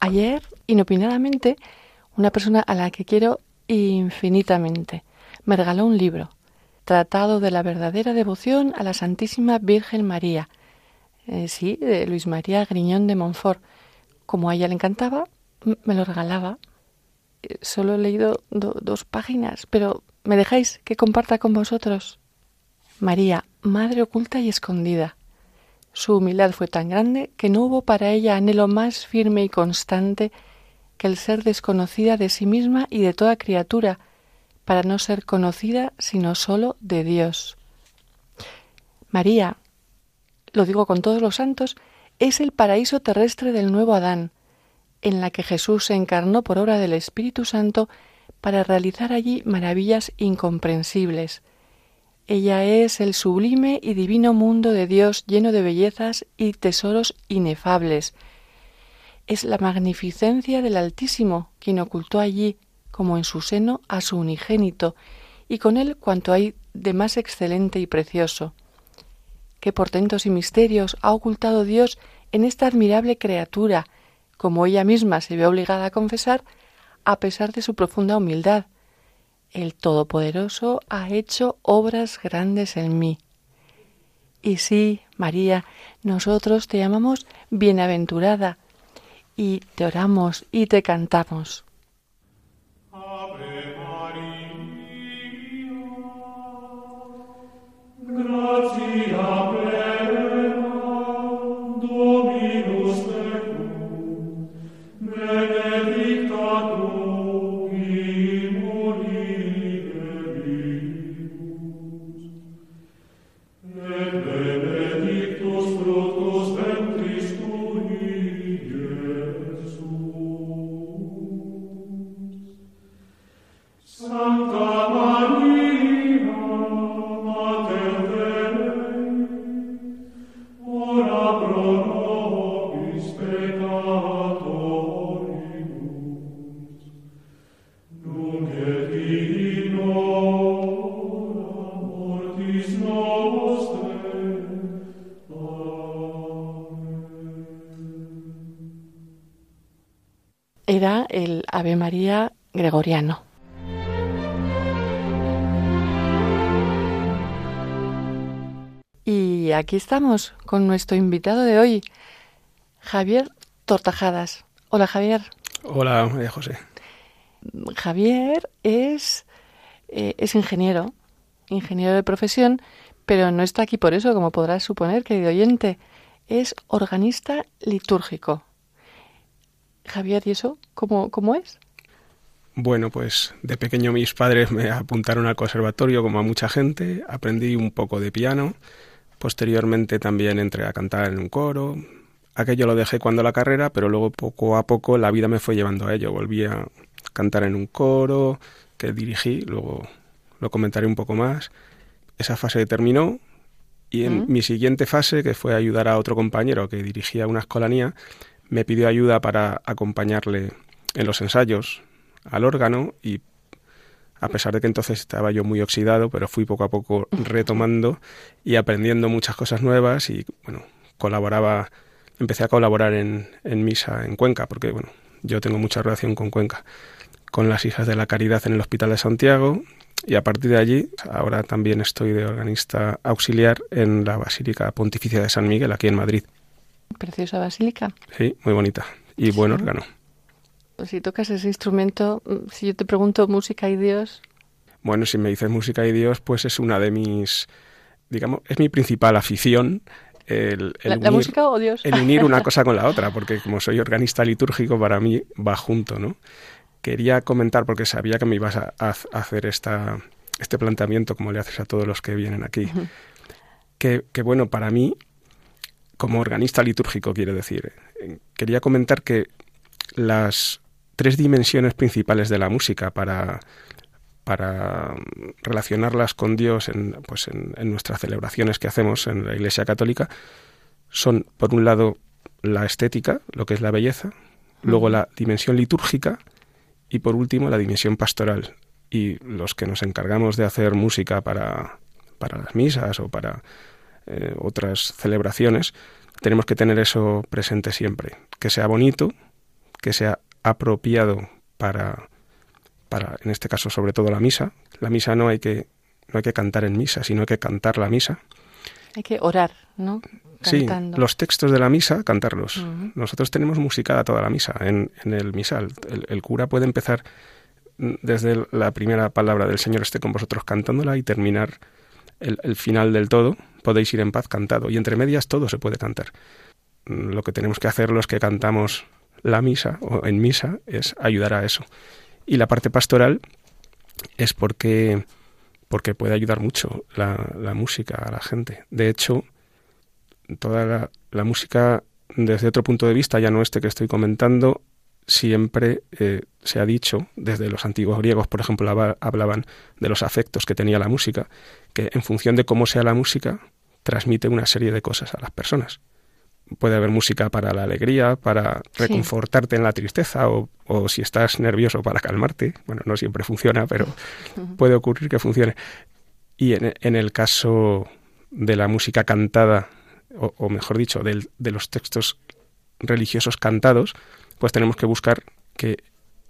Ayer, inopinadamente, una persona a la que quiero infinitamente me regaló un libro, Tratado de la verdadera devoción a la Santísima Virgen María. Eh, sí, de Luis María Griñón de Montfort. Como a ella le encantaba, me lo regalaba. Eh, solo he leído dos páginas, pero ¿me dejáis que comparta con vosotros? María, Madre oculta y escondida su humildad fue tan grande que no hubo para ella anhelo más firme y constante que el ser desconocida de sí misma y de toda criatura, para no ser conocida sino sólo de Dios. María, lo digo con todos los santos, es el paraíso terrestre del nuevo Adán, en la que Jesús se encarnó por obra del Espíritu Santo para realizar allí maravillas incomprensibles, ella es el sublime y divino mundo de Dios lleno de bellezas y tesoros inefables. Es la magnificencia del Altísimo quien ocultó allí, como en su seno, a su unigénito, y con él cuanto hay de más excelente y precioso. Qué portentos y misterios ha ocultado Dios en esta admirable criatura, como ella misma se ve obligada a confesar, a pesar de su profunda humildad, el Todopoderoso ha hecho obras grandes en mí. Y sí, María, nosotros te llamamos bienaventurada y te oramos y te cantamos. Era Ave María gregoriano. Y aquí estamos con nuestro invitado de hoy, Javier Tortajadas. Hola Javier. Hola María José. Javier es, eh, es ingeniero, ingeniero de profesión, pero no está aquí por eso, como podrás suponer, querido oyente. Es organista litúrgico. Javier, ¿y eso cómo, cómo es? Bueno, pues de pequeño mis padres me apuntaron al conservatorio como a mucha gente, aprendí un poco de piano, posteriormente también entré a cantar en un coro. Aquello lo dejé cuando la carrera, pero luego poco a poco la vida me fue llevando a ello. Volví a cantar en un coro que dirigí, luego lo comentaré un poco más. Esa fase terminó y en mi siguiente fase, que fue ayudar a otro compañero que dirigía una escolanía, me pidió ayuda para acompañarle en los ensayos al órgano y a pesar de que entonces estaba yo muy oxidado, pero fui poco a poco retomando y aprendiendo muchas cosas nuevas y bueno, colaboraba, empecé a colaborar en, en misa en Cuenca, porque bueno, yo tengo mucha relación con Cuenca, con las hijas de la caridad en el Hospital de Santiago y a partir de allí ahora también estoy de organista auxiliar en la Basílica Pontificia de San Miguel aquí en Madrid. Preciosa basílica. Sí, muy bonita y buen órgano. Pues si tocas ese instrumento, mm, si yo te pregunto música y Dios. Bueno, si me dices música y Dios, pues es una de mis, digamos, es mi principal afición. El, ¿La, música o Dios? El unir una cosa con la otra, porque como soy organista litúrgico, para mí va junto, ¿no? Quería comentar, porque sabía que me ibas a, hacer esta, este planteamiento, como le haces a todos los que vienen aquí, que, que, bueno, para mí como organista litúrgico, quiero decir. Quería comentar que las tres dimensiones principales de la música para, para relacionarlas con Dios en, pues en, nuestras celebraciones que hacemos en la Iglesia Católica son, por un lado, la estética, lo que es la belleza, luego la dimensión litúrgica y, por último, la dimensión pastoral. Y los que nos encargamos de hacer música para, para las misas o para eh, otras celebraciones, tenemos que tener eso presente siempre. Que sea bonito, que sea apropiado para, para, en este caso, sobre todo la misa. La misa no hay que, no hay que cantar en misa, sino hay que cantar la misa. Hay que orar, ¿no? Sí, los textos de la misa, cantarlos. Nosotros tenemos musicada toda la misa en, en el misal. El, cura puede empezar desde la primera palabra del Señor esté con vosotros cantándola y terminar el, el final del todo. Podéis ir en paz cantado. Y entre medias todo se puede cantar. Lo que tenemos que hacer los que cantamos la misa o en misa es ayudar a eso. Y la parte pastoral es porque, porque puede ayudar mucho la, la música a la gente. De hecho, toda la, música desde otro punto de vista, ya no este que estoy comentando, siempre eh, se ha dicho, desde los antiguos griegos, por ejemplo, hablaban de los afectos que tenía la música, que en función de cómo sea la música, transmite una serie de cosas a las personas. Puede haber música para la alegría, para reconfortarte en la tristeza o, o, si estás nervioso para calmarte. Bueno, no siempre funciona, pero puede ocurrir que funcione. Y en, en el caso de la música cantada o, mejor dicho, de los textos religiosos cantados, pues tenemos que buscar que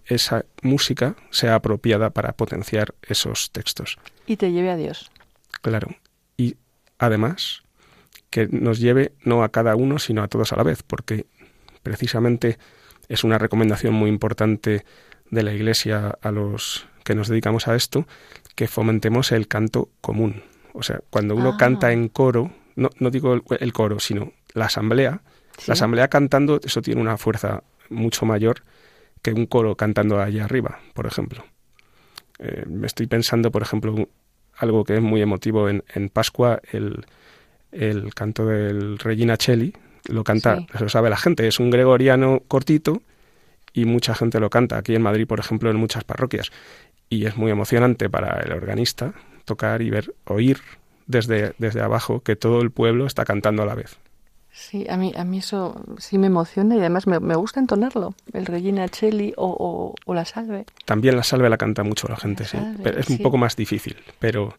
esa música sea apropiada para potenciar esos textos. Y te lleve a Dios. Claro. Además, que nos lleve no a cada uno, sino a todos a la vez, porque precisamente es una recomendación muy importante de la Iglesia a los que nos dedicamos a esto, que fomentemos el canto común. O sea, cuando uno canta ah. en coro, no, no digo el, coro, sino la asamblea, la asamblea cantando, eso tiene una fuerza mucho mayor que un coro cantando allá arriba, por ejemplo. Eh, me estoy pensando, por ejemplo, algo que es muy emotivo en, en Pascua, el, el, canto del Regina Cheli, lo canta, lo sabe la gente, es un gregoriano cortito y mucha gente lo canta. Aquí en Madrid, por ejemplo, en muchas parroquias. Y es muy emocionante para el organista tocar y ver, oír desde, desde abajo que todo el pueblo está cantando a la vez. Sí, a mí, a mí eso sí me emociona y además me, gusta entonarlo, el Regina Cheli o, o, la Salve. También la Salve la canta mucho la gente, sí. es un poco más difícil, pero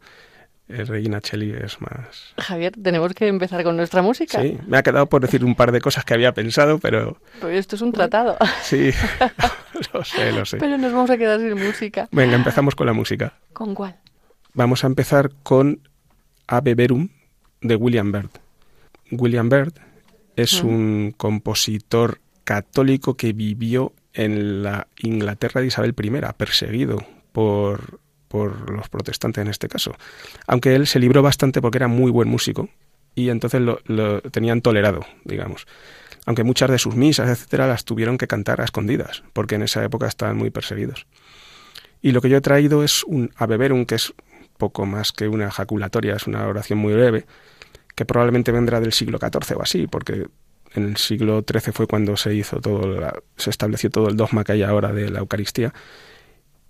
el Regina Cheli es más... Javier, tenemos que empezar con nuestra música. Sí, me ha quedado por decir un par de cosas que había pensado, pero... Pues esto es un tratado. Sí, lo sé, lo sé. Pero nos vamos a quedar sin música. Venga, empezamos con la música. ¿Con cuál? Vamos a empezar con Ave Verum de William Byrd. William Byrd es un compositor católico que vivió en la Inglaterra de Isabel I, perseguido por, por los protestantes en este caso. Aunque él se libró bastante porque era muy buen músico y entonces lo, lo tenían tolerado, digamos. Aunque muchas de sus misas, etcétera, las tuvieron que cantar a escondidas, porque en esa época estaban muy perseguidos. Y lo que yo he traído es un Ave Verum, que es poco más que una ejaculatoria, es una oración muy breve, que probablemente vendrá del siglo XIV o así, porque en el siglo XIII fue cuando se hizo todo, se estableció todo el dogma que hay ahora de la Eucaristía.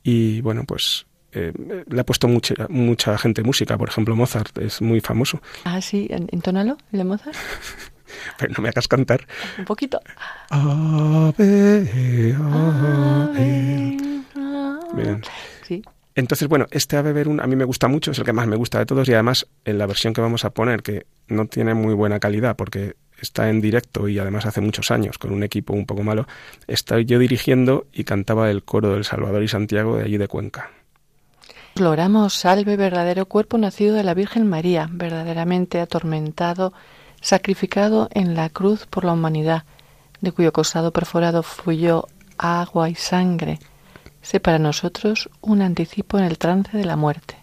Y bueno, pues eh, le ha puesto mucha, mucha gente música, por ejemplo Mozart es muy famoso. Ah, sí, entónalo, el de Mozart. Pero no me hagas cantar. Un poquito. Bien. Sí. Entonces, bueno, este Ave Verum a mí me gusta mucho, es el que más me gusta de todos y además en la versión que vamos a poner, que no tiene muy buena calidad porque está en directo y además hace muchos años con un equipo un poco malo, estoy yo dirigiendo y cantaba el coro del Salvador y Santiago de allí de Cuenca. Loramos salve verdadero cuerpo nacido de la Virgen María, verdaderamente atormentado, sacrificado en la cruz por la humanidad, de cuyo costado perforado fluyó agua y sangre sé para nosotros un anticipo en el trance de la muerte.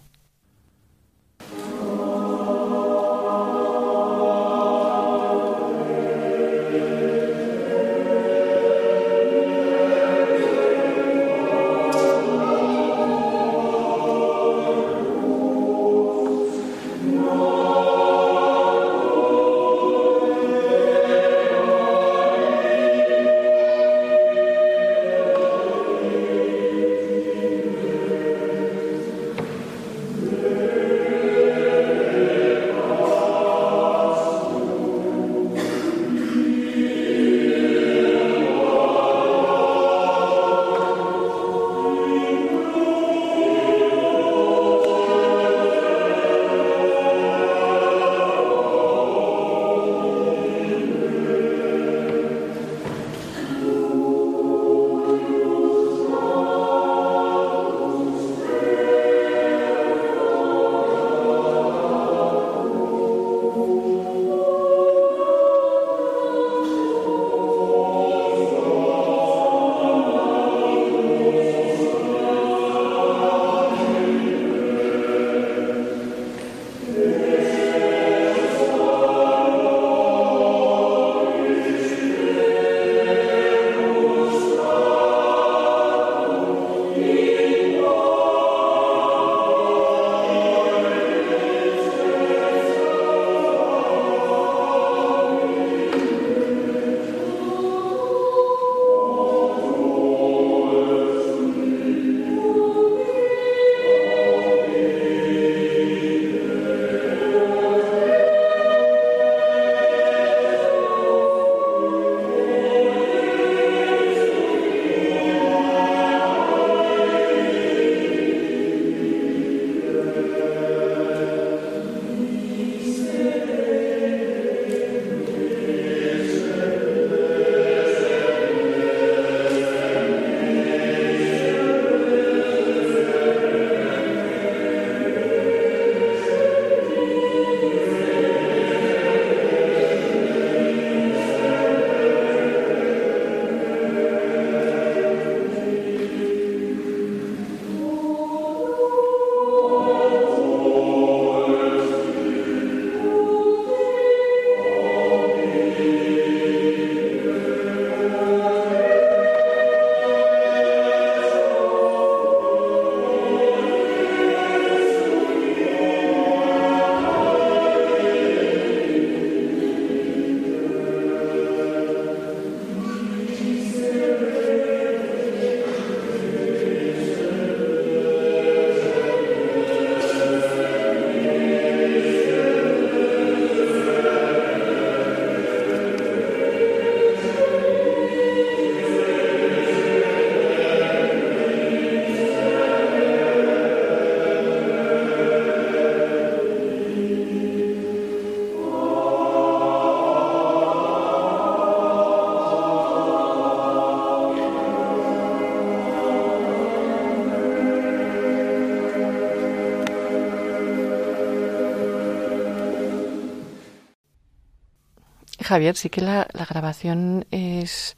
Javier, sí que la, la grabación es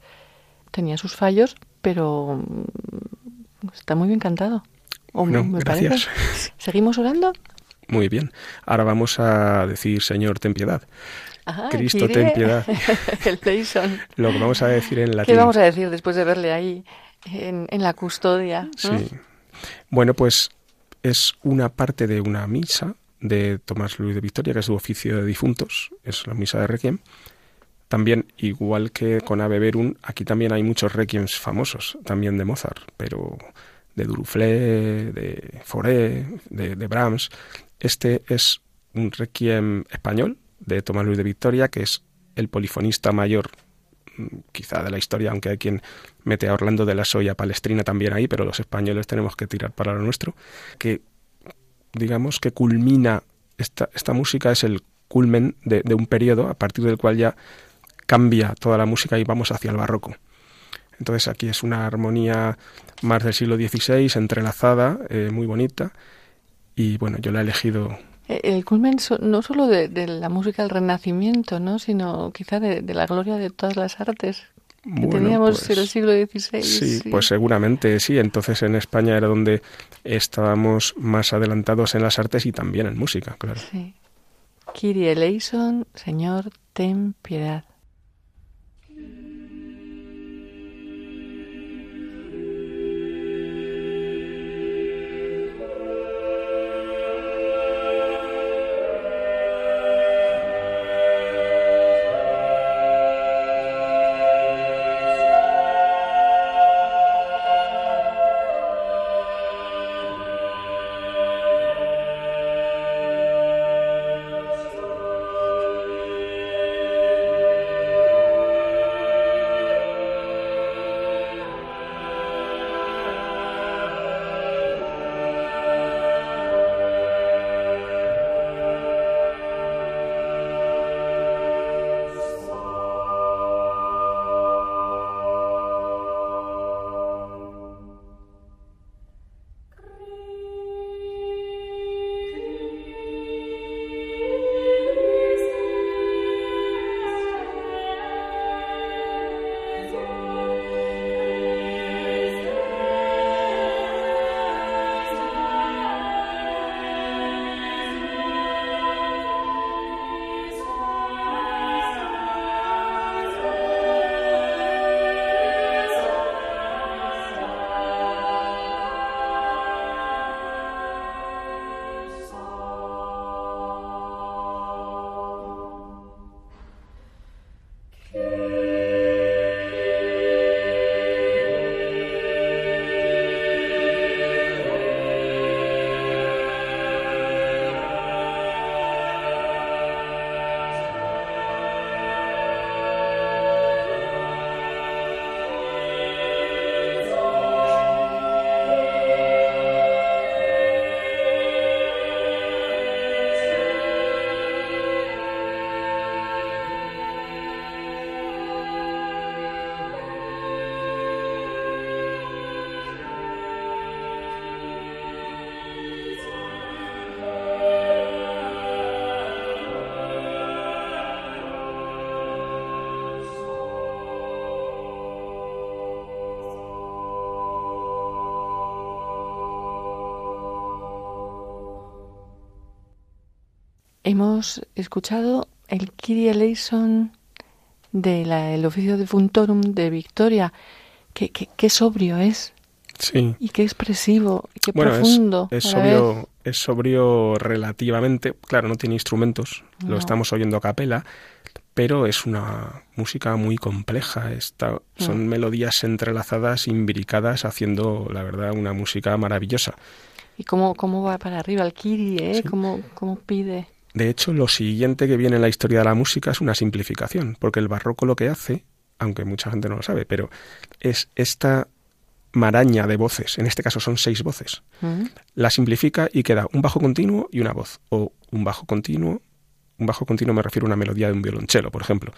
tenía sus fallos, pero mm, está muy bien cantado. ¿O no, me gracias. Parece? ¿Seguimos orando? Muy bien. Ahora vamos a decir, Señor, ten piedad. Cristo, ten piedad. El Leison. Lo que vamos a decir en latín. ¿Qué vamos a decir después de verle ahí en, en la custodia? Sí. Bueno, pues es una parte de una misa de Tomás Luis de Victoria, que es su oficio de difuntos, es la misa de Requiem. También, igual que con Ave Verum, aquí también hay muchos requiems famosos, también de Mozart, pero de Duruflé, de Foré, de, de Brahms. Este es un requiem español de Tomás Luis de Victoria, que es el polifonista mayor mm, quizá de la historia, aunque hay quien mete a Orlando de la Soya Palestrina también ahí, pero los españoles tenemos que tirar para lo nuestro, que digamos que culmina esta, esta música, es el culmen de, de un periodo a partir del cual ya cambia toda la música y vamos hacia el barroco. Entonces aquí es una armonía más del siglo XVI, entrelazada, eh, muy bonita, y bueno, yo la he elegido eh, el culmen no solo de, de, la música del Renacimiento, ¿no? sino quizá de, de la gloria de todas las artes que bueno, teníamos pues, en el siglo XVI. Sí, sí, pues seguramente sí. Entonces en España era donde estábamos más adelantados en las artes y también en música, claro. Sí. Kyrie eleison, Señor, ten piedad. Hemos escuchado el Kyrie eleison del oficio de Funtorum de Victoria. Qué, qué, qué sobrio es. Sí. Y qué expresivo, y qué bueno, profundo. Es, es sobrio, es sobrio relativamente. Claro, no tiene instrumentos, no. lo estamos oyendo a capela, pero es una música muy compleja. Está, son mm. melodías entrelazadas, imbricadas, haciendo, la verdad, una música maravillosa. ¿Y cómo, cómo va para arriba el Kiri, eh? Sí. ¿Cómo, ¿Cómo pide? De hecho, lo siguiente que viene en la historia de la música es una simplificación, porque el barroco lo que hace, aunque mucha gente no lo sabe, pero es esta maraña de voces, en este caso son seis voces, uh -huh. la simplifica y queda un bajo continuo y una voz, o un bajo continuo, un bajo continuo me refiero a una melodía de un violonchelo, por ejemplo,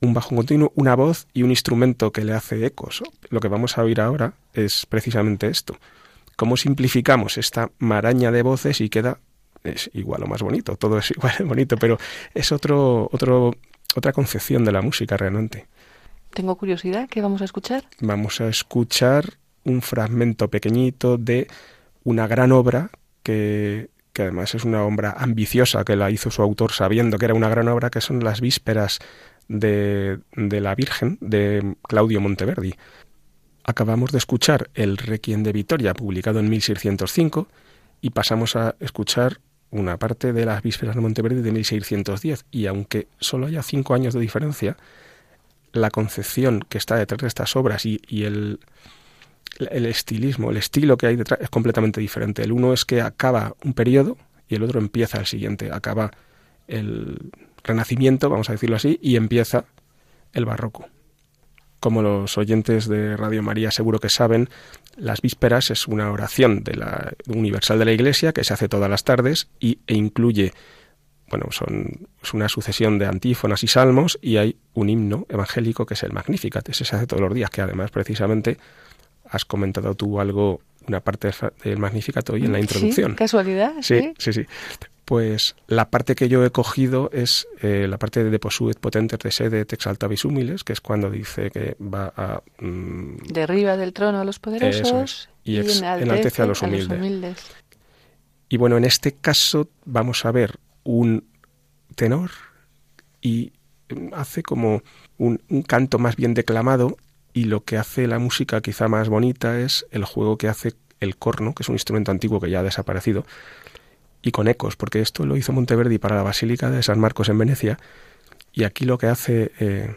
un bajo continuo, una voz y un instrumento que le hace ecos. Lo que vamos a oír ahora es precisamente esto. Cómo simplificamos esta maraña de voces y queda es igual o más bonito, todo es igual de bonito, pero es otro, otro otra concepción de la música realmente. Tengo curiosidad, ¿qué vamos a escuchar? Vamos a escuchar un fragmento pequeñito de una gran obra que, que además es una obra ambiciosa que la hizo su autor sabiendo que era una gran obra, que son las vísperas de, de la Virgen de Claudio Monteverdi. Acabamos de escuchar el Requiem de Vitoria, publicado en 1605, y pasamos a escuchar una parte de las vísperas de Monteverdi de 1610. Y aunque solo haya cinco años de diferencia, la concepción que está detrás de estas obras y, y el, el estilismo, el estilo que hay detrás es completamente diferente. El uno es que acaba un periodo y el otro empieza el siguiente. Acaba el Renacimiento, vamos a decirlo así, y empieza el Barroco. Como los oyentes de Radio María seguro que saben, las vísperas es una oración de la universal de la Iglesia que se hace todas las tardes y, e incluye, bueno, son es una sucesión de antífonas y salmos y hay un himno evangélico que es el Magnificat. Ese se hace todos los días, que además precisamente has comentado tú algo, una parte del Magnificat hoy en la introducción. Sí, casualidad. Sí, sí, sí. Pues la parte que yo he cogido es eh, la parte de Deposuet potentes de sede te exaltavis humiles, que es cuando dice que va a... Mm, Derriba del trono a los poderosos y, y enaltece, enaltece a, los humildes. a los humildes. Y bueno, en este caso vamos a ver un tenor y hace como un, un canto más bien declamado y lo que hace la música quizá más bonita es el juego que hace el corno, que es un instrumento antiguo que ya ha desaparecido, y con ecos, porque esto lo hizo Monteverdi para la Basílica de San Marcos en Venecia, y aquí lo que hace eh,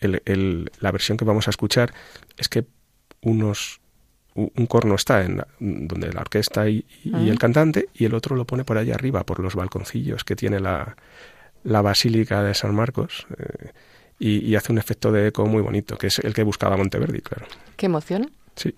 el, el, la versión que vamos a escuchar es que unos un corno está en donde la orquesta y, y -huh. el cantante y el otro lo pone por allá arriba por los balconcillos que tiene la, la basílica de San Marcos eh, y, y, hace un efecto de eco muy bonito que es el que buscaba Monteverdi claro. Qué emoción. Sí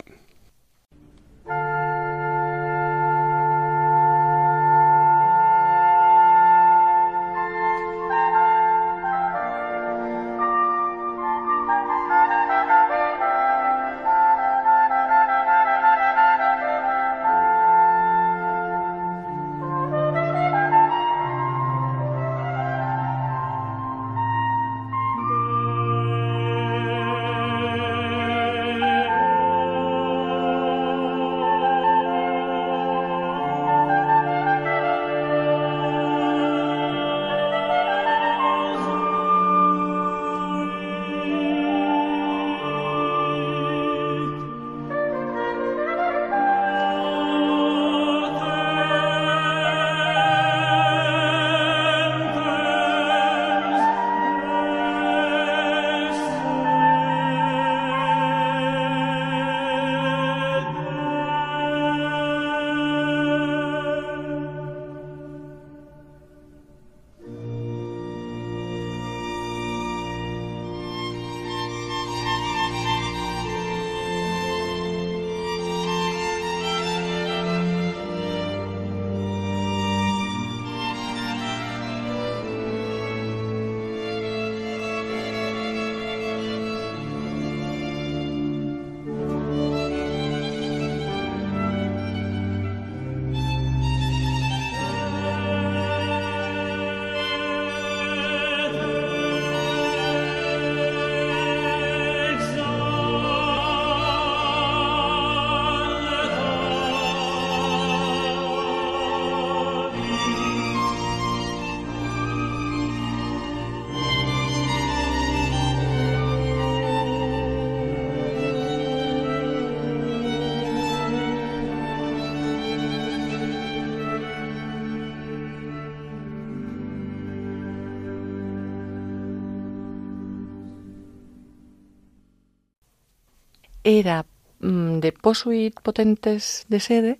era mmm, de Posuit Potentes de Sede,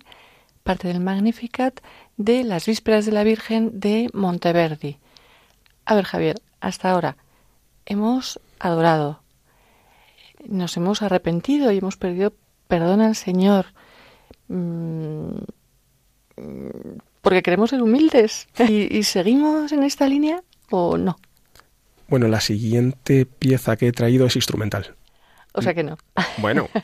parte del Magnificat de las Vísperas de la Virgen de Monteverdi. A ver, Javier, hasta ahora hemos adorado, nos hemos arrepentido y hemos pedido perdón al Señor mmm, porque queremos ser humildes. ¿Y, ¿Y seguimos en esta línea o no? Bueno, la siguiente pieza que he traído es instrumental. O sea que no. Bueno.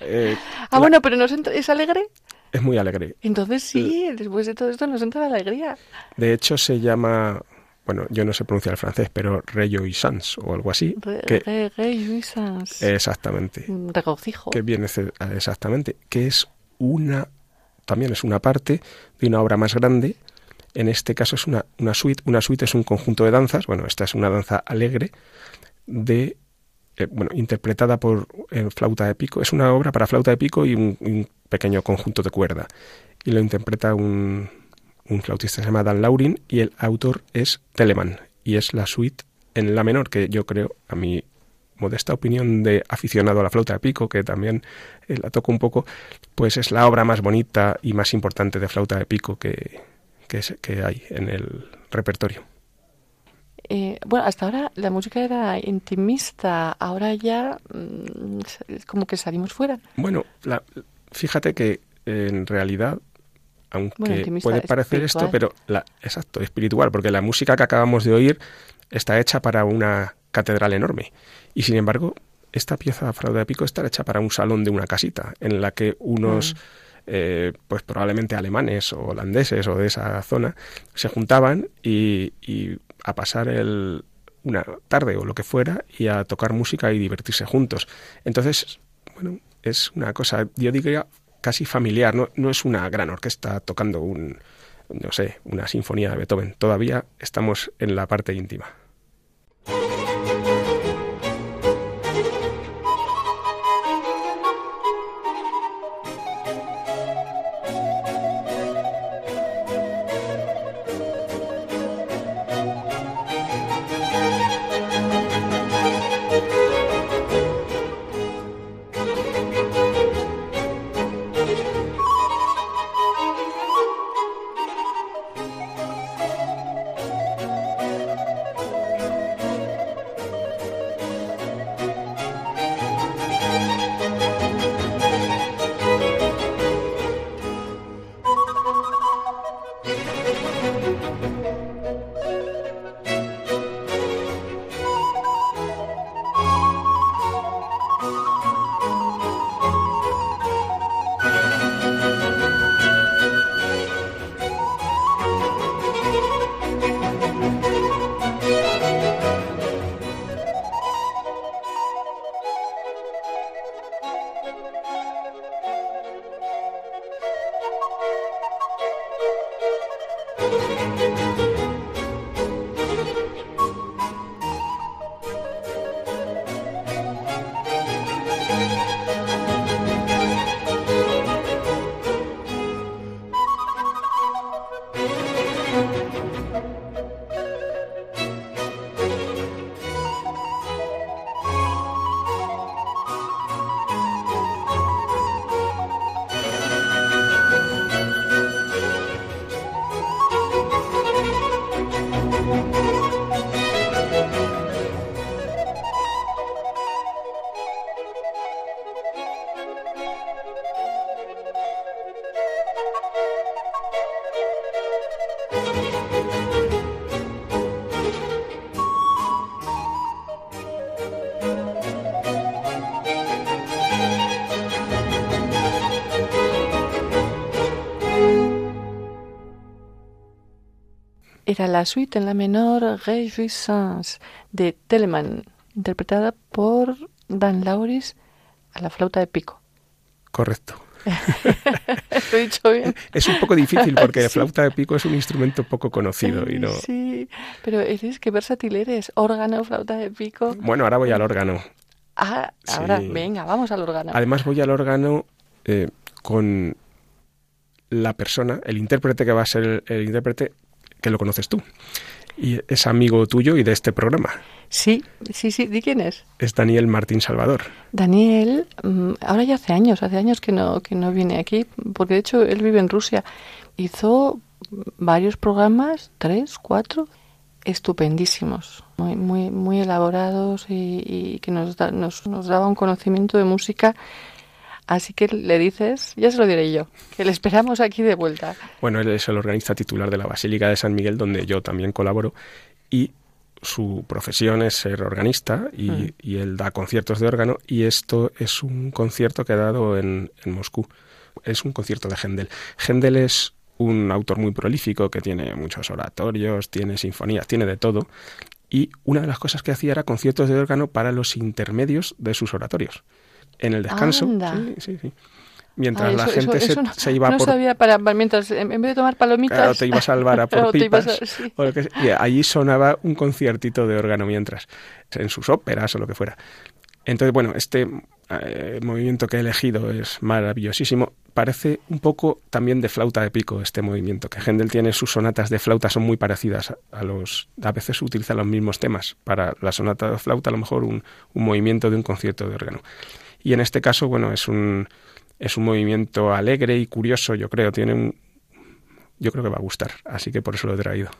Eh, ah, la... bueno, pero nos. ¿es alegre? Es muy alegre. Entonces sí, después de todo esto nos entra la alegría. De hecho, se llama bueno, yo no sé pronunciar el francés, pero rejoisance o algo así. Re, que, re- rejoisance. exactamente. Regocijo. Que viene ce- exactamente, que es una, también es una parte de una obra más grande. En este caso es una, una suite. Una suite es un conjunto de danzas. Bueno, esta es una danza alegre de eh, bueno, interpretada por eh, flauta de pico. Es una obra para flauta de pico y un, pequeño conjunto de cuerda. Y lo interpreta un, un flautista que se llama Dan Laurin y el autor es Telemann. Y es la suite en la menor, que yo creo, a mi modesta opinión de aficionado a la flauta de pico, que también eh, la toco un poco, pues es la obra más bonita y más importante de flauta de pico que, que hay en el repertorio. Eh, bueno, hasta ahora la música era intimista, ahora ya mm, es como que salimos fuera. Bueno, la- fíjate que en realidad, aunque Bueno, puede parecer esto, pero la, exacto, espiritual, porque la música que acabamos de oír está hecha para una catedral enorme. Y sin embargo, esta pieza flauta de pico está hecha para un salón de una casita, en la que unos, eh, pues probablemente alemanes o holandeses o de esa zona, se juntaban y, y a pasar el, una tarde o lo que fuera y a tocar música y divertirse juntos. Entonces, bueno, es una cosa, yo diría, casi familiar, no, no es una gran orquesta tocando un, no sé, una sinfonía de Beethoven. Todavía estamos en la parte íntima. Era la suite en la menor Réjouissance de Telemann, interpretada por Dan Lauris a la flauta de pico. Correcto. ¿Lo he dicho bien? Es un poco difícil porque la Sí. flauta de pico es un instrumento poco conocido y no. Sí, pero eres, qué versátil eres. Órgano, flauta de pico. Bueno, ahora voy al órgano. Ah, ahora, Sí. venga, vamos al órgano. Además voy al órgano eh, con la persona, el intérprete que va a ser el, el intérprete que lo conoces tú. Y es amigo tuyo y de este programa. Sí, sí, sí. ¿Di quién es? Es Daniel Martín Salvador. Daniel, mm, ahora ya hace años, hace años que no, que no viene aquí, porque de hecho él vive en Rusia. Hizo varios programas, tres, cuatro, estupendísimos, muy, muy, muy elaborados y, y que nos, da- nos, nos daba un conocimiento de música. Así que le dices, ya se lo diré yo, que le esperamos aquí de vuelta. Bueno, él es el organista titular de la Basílica de San Miguel, donde yo también colaboro. Y su profesión es ser organista y, Mm. y él da conciertos de órgano. Y esto es un concierto que ha dado en, en Moscú. Es un concierto de Händel. Händel es un autor muy prolífico que tiene muchos oratorios, tiene sinfonías, tiene de todo. Y una de las cosas que hacía era conciertos de órgano para los intermedios de sus oratorios. En el descanso. Sí, sí, sí. Mientras la gente se, iba no por... sabía para, mientras en vez de tomar palomitas... Claro, te ibas a salvar a por pipas. y allí sonaba un conciertito de órgano mientras, en sus óperas o lo que fuera. Entonces, bueno, este eh, movimiento que he elegido es maravillosísimo. Parece un poco también de flauta de pico este movimiento, que Händel tiene sus sonatas de flauta, son muy parecidas a los... A veces utiliza los mismos temas. Para la sonata de flauta, a lo mejor un, un movimiento de un concierto de órgano. Y en este caso, bueno, es un, es un movimiento alegre y curioso, yo creo. Tiene un... Yo creo que va a gustar, así que por eso lo he traído.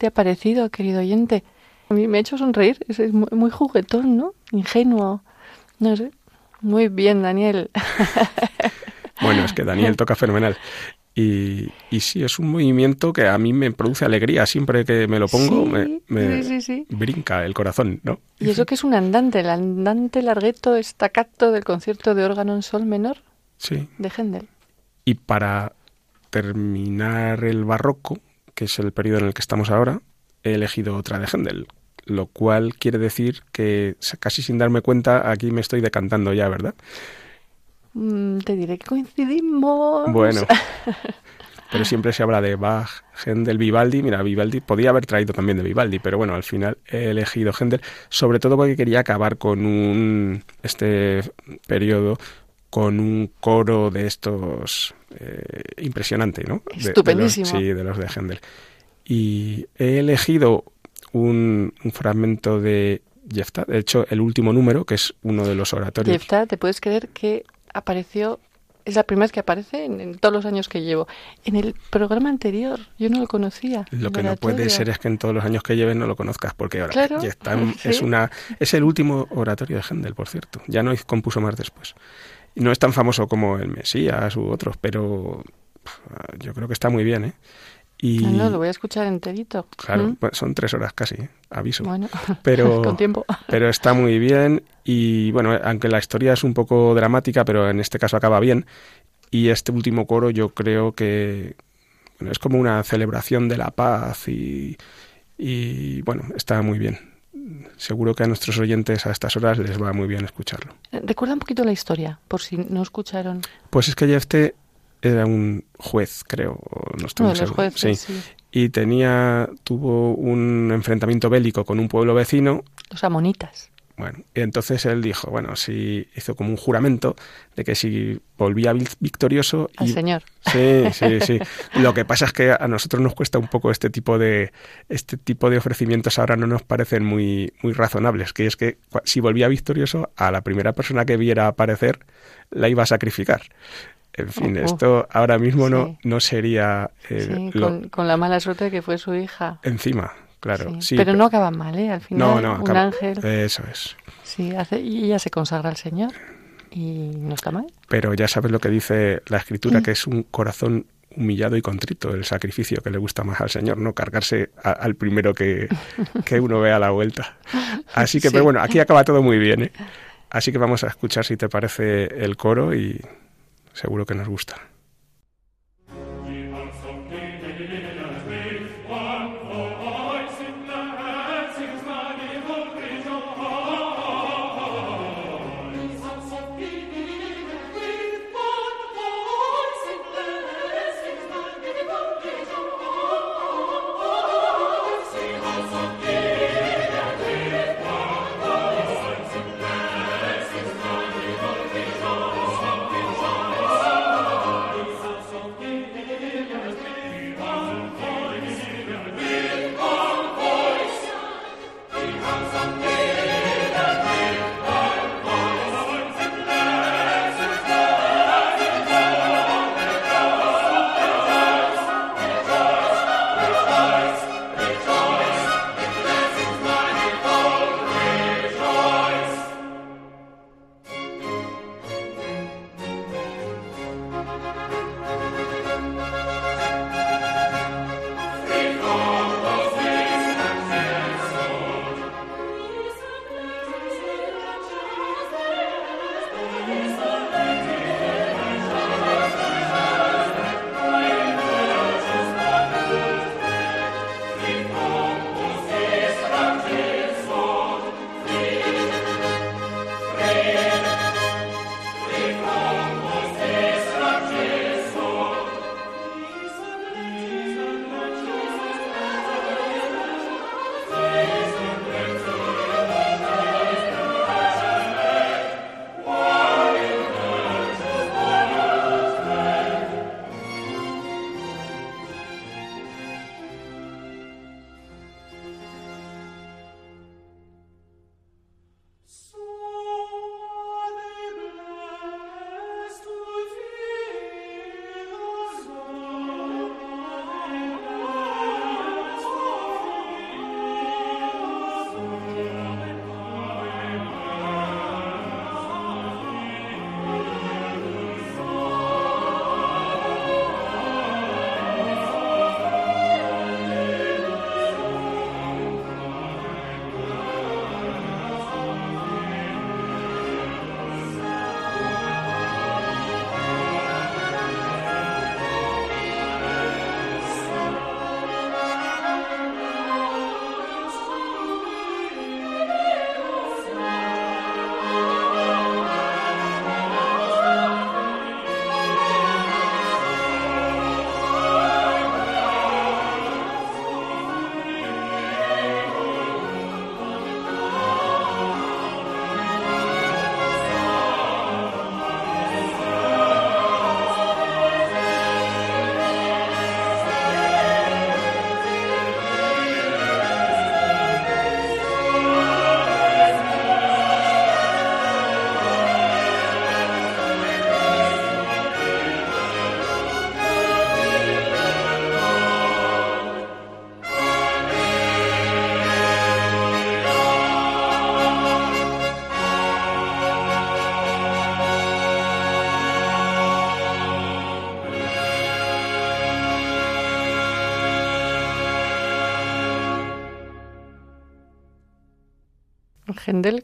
Te ha parecido, querido oyente? A mí me ha hecho sonreír, es muy juguetón, ¿no? Ingenuo, no sé. Muy bien, Daniel. Bueno, es que Daniel toca fenomenal. Y, y, sí, es un movimiento que a mí me produce alegría. Siempre que me lo pongo, me, brinca el corazón, ¿no? ¿Y eso que es un andante? El andante largueto estacato del concierto de órgano en sol menor sí. de Händel. Y para terminar el barroco, que es el periodo en el que estamos ahora, he elegido otra de Händel, lo cual quiere decir que casi sin darme cuenta aquí me estoy decantando ya, ¿verdad? Mm, te diré que coincidimos. Bueno, pero siempre se habla de Bach, Händel, Vivaldi. Mira, Vivaldi podía haber traído también de Vivaldi, pero bueno, al final he elegido Händel, sobre todo porque quería acabar con un este periodo con un coro de estos eh, impresionante, ¿no? Estupendísimo. sí, de los de Händel. Y he elegido un, un fragmento de Jefta, de hecho, el último número, que es uno de los oratorios. Jefta, ¿te puedes creer que apareció, es la primera vez que aparece en, todos los años que llevo. En el programa anterior yo no lo conocía. Lo que no puede ser es que en todos los años que lleves no lo conozcas, porque ahora está, es, una, es el último oratorio de Händel, por cierto. Ya no compuso más después. No es tan famoso como el Mesías u otros, pero yo creo que está muy bien, ¿eh? Y, no, lo voy a escuchar enterito. Claro, ¿Mm? pues son tres horas casi, ¿eh? aviso. Bueno, pero, con tiempo. Pero está muy bien y bueno, aunque la historia es un poco dramática, pero en este caso acaba bien. Y este último coro yo creo que es como una celebración de la paz y, y bueno, está muy bien. Seguro que a nuestros oyentes a estas horas les va muy bien escucharlo. Recuerda un poquito la historia, por si no escucharon. Pues es que Jefte era un juez, creo, no estoy muy seguro. sí. Y tenía, tuvo un enfrentamiento bélico con un pueblo vecino. Los amonitas. Bueno, y entonces él dijo, bueno, si hizo como un juramento de que si volvía victorioso... Al Señor. Sí, sí, sí. Lo que pasa es que a nosotros nos cuesta un poco este tipo de este tipo de ofrecimientos ahora no nos parecen muy muy razonables, que es que si volvía victorioso a la primera persona que viera aparecer la iba a sacrificar. En fin, esto ahora mismo no, no sería... Eh, con, la mala suerte que fue su hija. Encima, claro. Sí, pero no acaba mal, ¿eh? Al final, no, no, un ángel... Eso es. Sí, hace, y ella se consagra al Señor y no está mal. Pero ya sabes lo que dice la Escritura, que es un corazón humillado y contrito, el sacrificio que le gusta más al Señor, no cargarse al primero que, que, uno vea a la vuelta. Así que, pero bueno, aquí acaba todo muy bien, ¿eh? Así que vamos a escuchar si te parece el coro y seguro que nos gusta.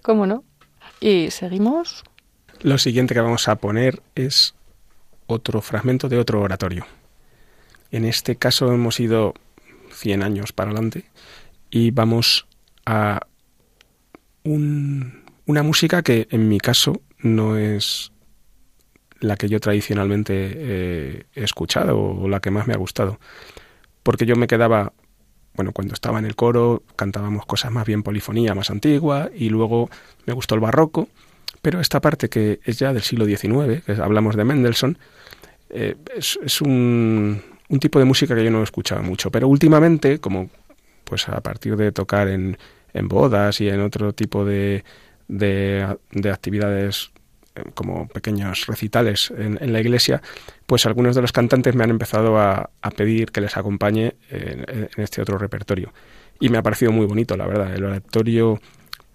¿Cómo no? Y seguimos. Lo siguiente que vamos a poner es otro fragmento de otro oratorio. En este caso hemos ido 100 años para adelante y vamos a una música que en mi caso no es la que yo tradicionalmente eh, he escuchado o la que más me ha gustado. Porque yo me quedaba, bueno, cuando estaba en el coro cantábamos cosas más bien polifonía, más antigua, y luego me gustó el barroco, pero esta parte que es ya del siglo XIX, que hablamos de Mendelssohn, eh, es, un, tipo de música que yo no escuchaba mucho. Pero últimamente, como pues a partir de tocar en, en bodas y en otro tipo de, de, de actividades como pequeños recitales en, la iglesia, pues algunos de los cantantes me han empezado a, pedir que les acompañe en, este otro repertorio. Y me ha parecido muy bonito, la verdad. El oratorio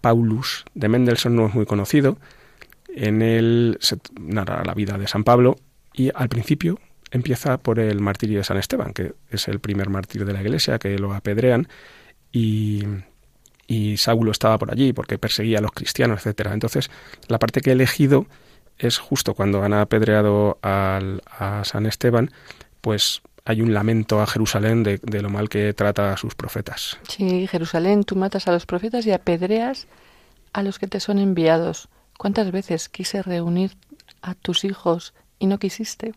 Paulus de Mendelssohn no es muy conocido. En él se narra la vida de San Pablo y al principio empieza por el martirio de San Esteban, que es el primer mártir de la iglesia, que lo apedrean y y Saulo estaba por allí porque perseguía a los cristianos, etcétera. Entonces, la parte que he elegido es justo cuando han apedreado al, a San Esteban, pues hay un lamento a Jerusalén de, de, lo mal que trata a sus profetas. Sí, Jerusalén, tú matas a los profetas y apedreas a los que te son enviados. ¿Cuántas veces quise reunir a tus hijos y no quisiste,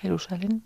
Jerusalén?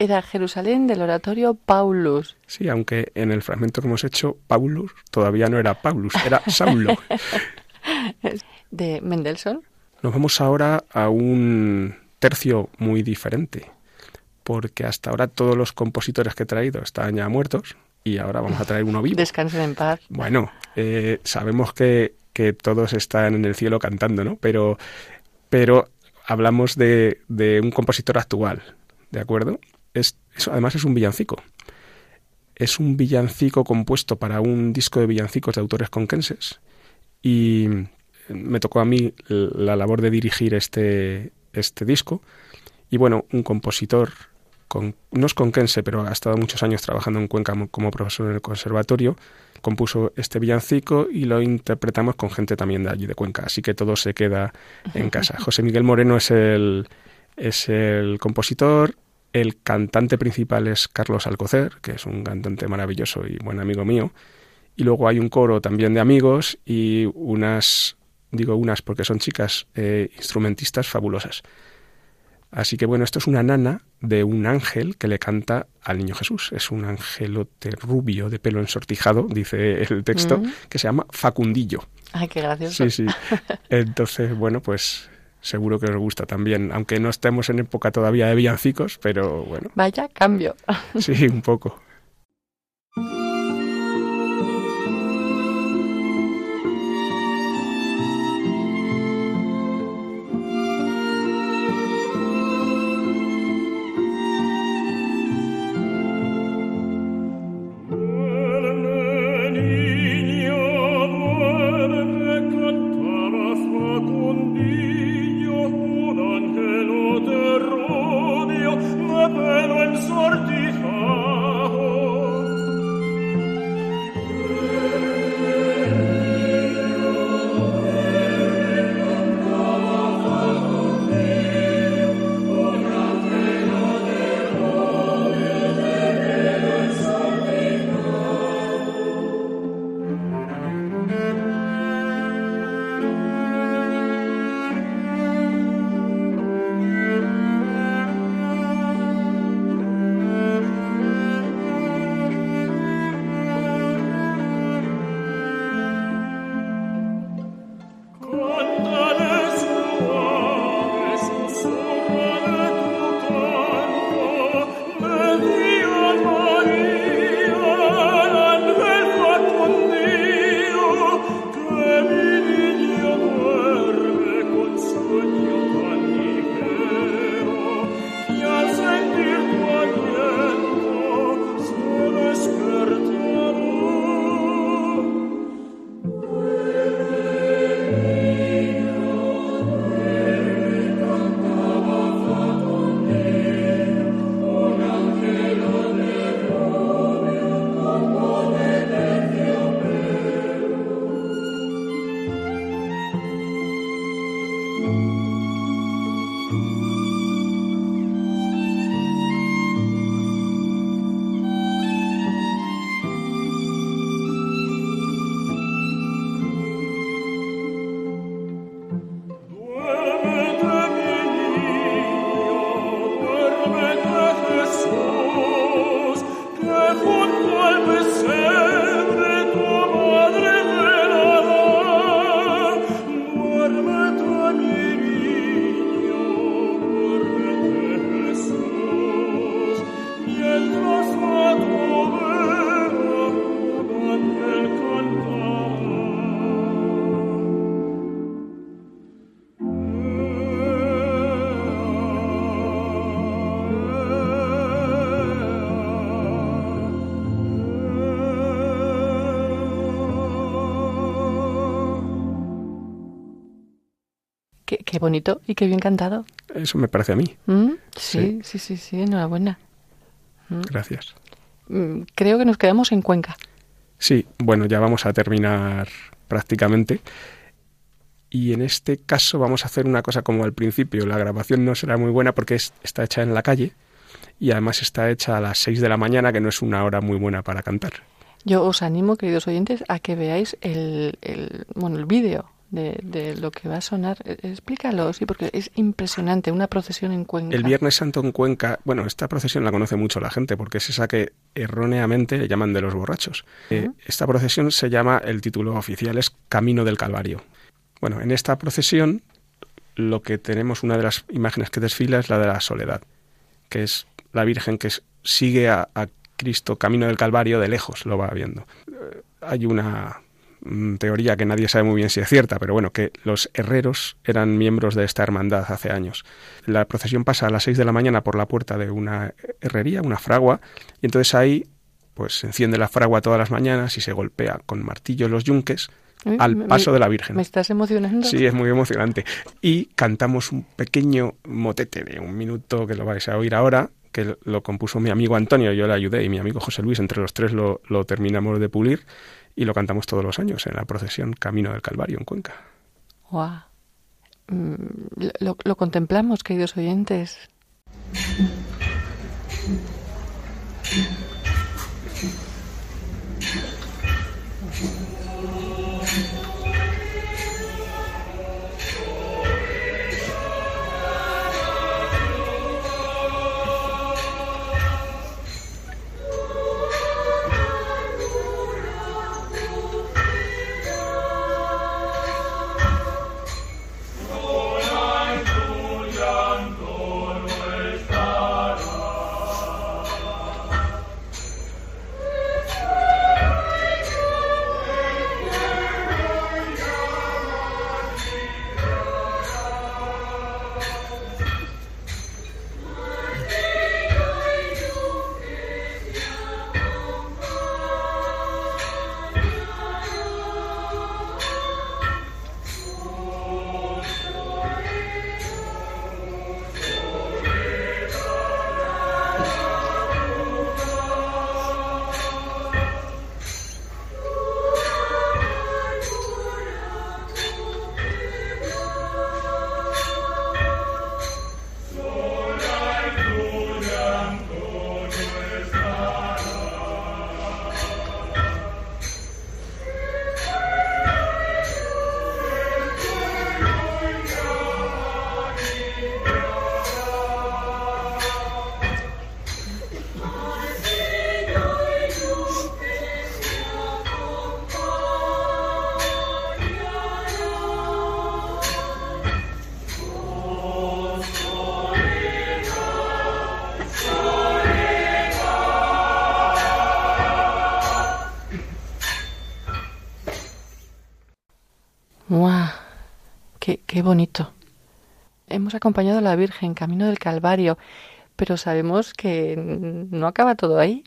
Era Jerusalén del oratorio Paulus. Sí, aunque en el fragmento que hemos hecho, Paulus todavía no era Paulus, era Saulo. de Mendelssohn. Nos vamos ahora a un tercio muy diferente, porque hasta ahora todos los compositores que he traído están ya muertos y ahora vamos a traer uno vivo. Descansen en paz. Bueno, eh, sabemos que, que, todos están en el cielo cantando, ¿no? Pero, pero hablamos de, de un compositor actual, ¿de acuerdo? Es, además es un villancico. Es un villancico compuesto para un disco de villancicos de autores conquenses y me tocó a mí la labor de dirigir este, este disco. Y bueno, un compositor, con, no es conquense, pero ha estado muchos años trabajando en Cuenca como profesor en el conservatorio, compuso este villancico y lo interpretamos con gente también de allí de Cuenca, así que todo se queda en casa. José Miguel Moreno es el, es el compositor, el cantante principal es Carlos Alcocer, que es un cantante maravilloso y buen amigo mío, y luego hay un coro también de amigos y unas digo unas porque son chicas eh, instrumentistas fabulosas. Así que bueno, esto es una nana de un ángel que le canta al niño Jesús. Es un angelote rubio de pelo ensortijado, dice el texto, mm. que se llama Facundillo. Ay, qué gracioso. Sí, sí. Entonces, bueno, pues seguro que os gusta también, aunque no estemos en época todavía de villancicos, pero bueno. Vaya cambio. Sí, un poco. Qué bonito y qué bien cantado. Eso me parece a mí. ¿Mm? Sí, sí, sí, sí, enhorabuena. ¿Mm? Gracias. Mm, creo que nos quedamos en Cuenca. Sí, bueno, ya vamos a terminar prácticamente. Y en este caso vamos a hacer una cosa como al principio. La grabación no será muy buena porque está hecha en la calle y además está hecha a las 6 de la mañana, que no es una hora muy buena para cantar. Yo os animo, queridos oyentes, a que veáis el, el bueno, el vídeo de, lo que va a sonar. E, explícalo, sí, porque es impresionante, una procesión en Cuenca. El Viernes Santo en Cuenca, bueno, esta procesión la conoce mucho la gente porque es esa que erróneamente le llaman de los borrachos. Eh, esta procesión se llama, el título oficial es Camino del Calvario. Bueno, en esta procesión lo que tenemos, una de las imágenes que desfila es la de la soledad, que es la Virgen que sigue a, a Cristo camino del Calvario de lejos, lo va viendo. Eh, hay una teoría que nadie sabe muy bien si es cierta, pero bueno, que los herreros eran miembros de esta hermandad hace años. La procesión pasa a las seis de la mañana por la puerta de una herrería, una fragua, y entonces ahí pues se enciende la fragua todas las mañanas y se golpea con martillos los yunques al paso de la Virgen. ¿Me estás emocionando? Sí, es muy emocionante. Y cantamos un pequeño motete de un minuto que lo vais a oír ahora, que lo compuso mi amigo Antonio, yo le ayudé, y mi amigo José Luis, entre los tres lo, lo terminamos de pulir y lo cantamos todos los años en la procesión Camino del Calvario en Cuenca. ¡Guau! Mm, lo, lo contemplamos, queridos oyentes. Qué bonito. Hemos acompañado a la Virgen camino del Calvario, pero sabemos que no acaba todo ahí.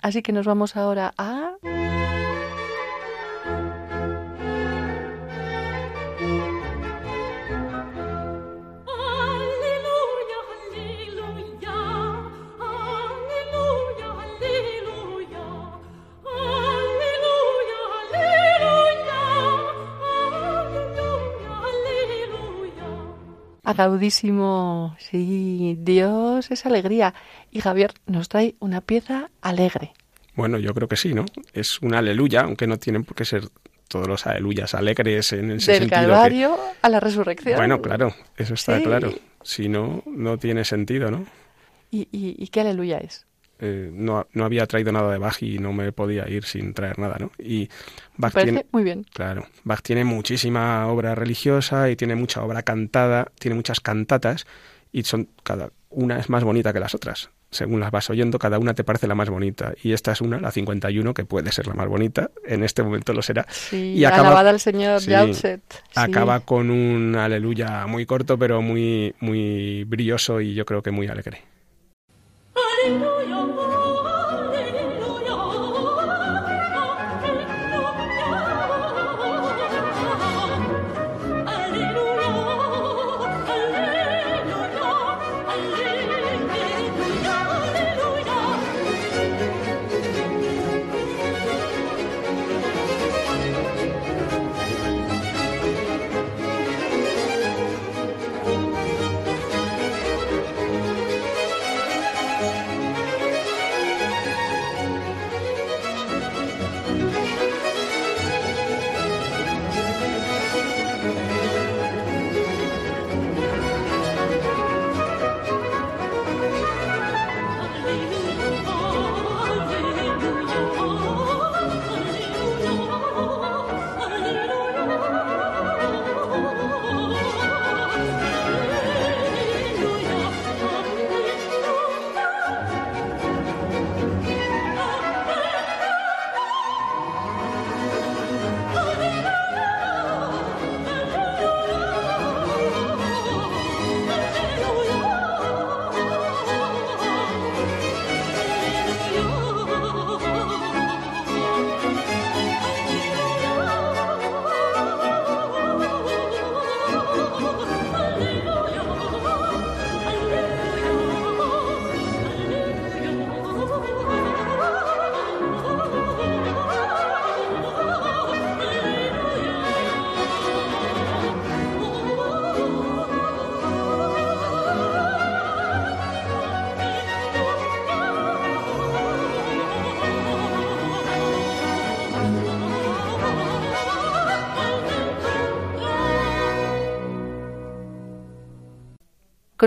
Así que nos vamos ahora a... Agaudísimo, sí, Dios es alegría. Y Javier nos trae una pieza alegre. Bueno, yo creo que sí, ¿no? Es una aleluya, aunque no tienen por qué ser todos los aleluyas alegres en ese Del Calvario a la resurrección. Bueno, claro, eso está claro. Si no, no tiene sentido, ¿no? ¿Y, y qué aleluya es? Eh, no, no, había traído nada de Bach y no me podía ir sin traer nada, ¿no? Y Bach tiene, muy bien. Claro, Bach tiene muchísima obra religiosa y tiene mucha obra cantada, tiene muchas cantatas y son cada una es más bonita que las otras. Según las vas oyendo, cada una te parece la más bonita. Y esta es una, la 51, que puede ser la más bonita. En este momento lo será. Sí, y acaba, alabada al Señor sí, Acaba con un aleluya muy corto, pero muy, muy brilloso y yo creo que muy alegre.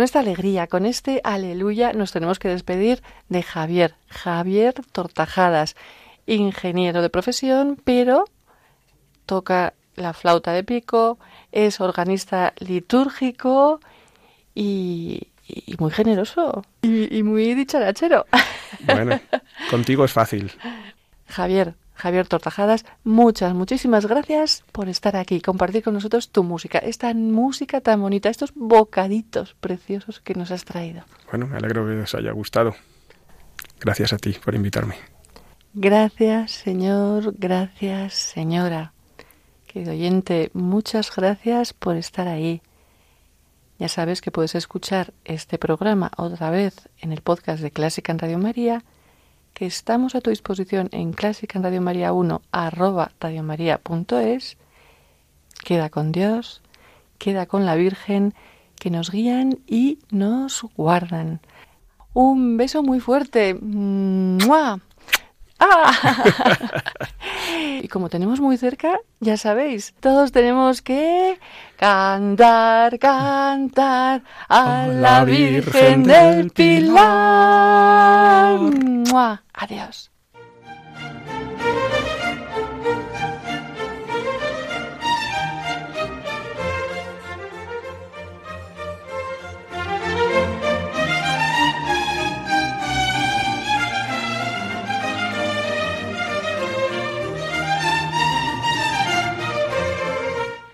Con esta alegría, con este aleluya, nos tenemos que despedir de Javier, Javier Tortajadas, ingeniero de profesión, pero toca la flauta de pico, es organista litúrgico y, muy generoso y, muy dicharachero. Bueno, contigo es fácil. Javier, Javier Tortajadas, muchas, muchísimas gracias por estar aquí, compartir con nosotros tu música, esta música tan bonita, estos bocaditos preciosos que nos has traído. Bueno, me alegro que os haya gustado. Gracias a ti por invitarme. Gracias, señor, gracias, señora. Querido oyente, muchas gracias por estar ahí. Ya sabes que puedes escuchar este programa otra vez en el podcast de Clásica en Radio María que estamos a tu disposición en Clásica en Radio María 1 arroba radiomaria.es. Queda con Dios, queda con la Virgen, que nos guían y nos guardan. Un beso muy fuerte. ¡Mua! ¡Ah! y como tenemos muy cerca, ya sabéis, todos tenemos que cantar, cantar a la Virgen del Pilar. Adiós.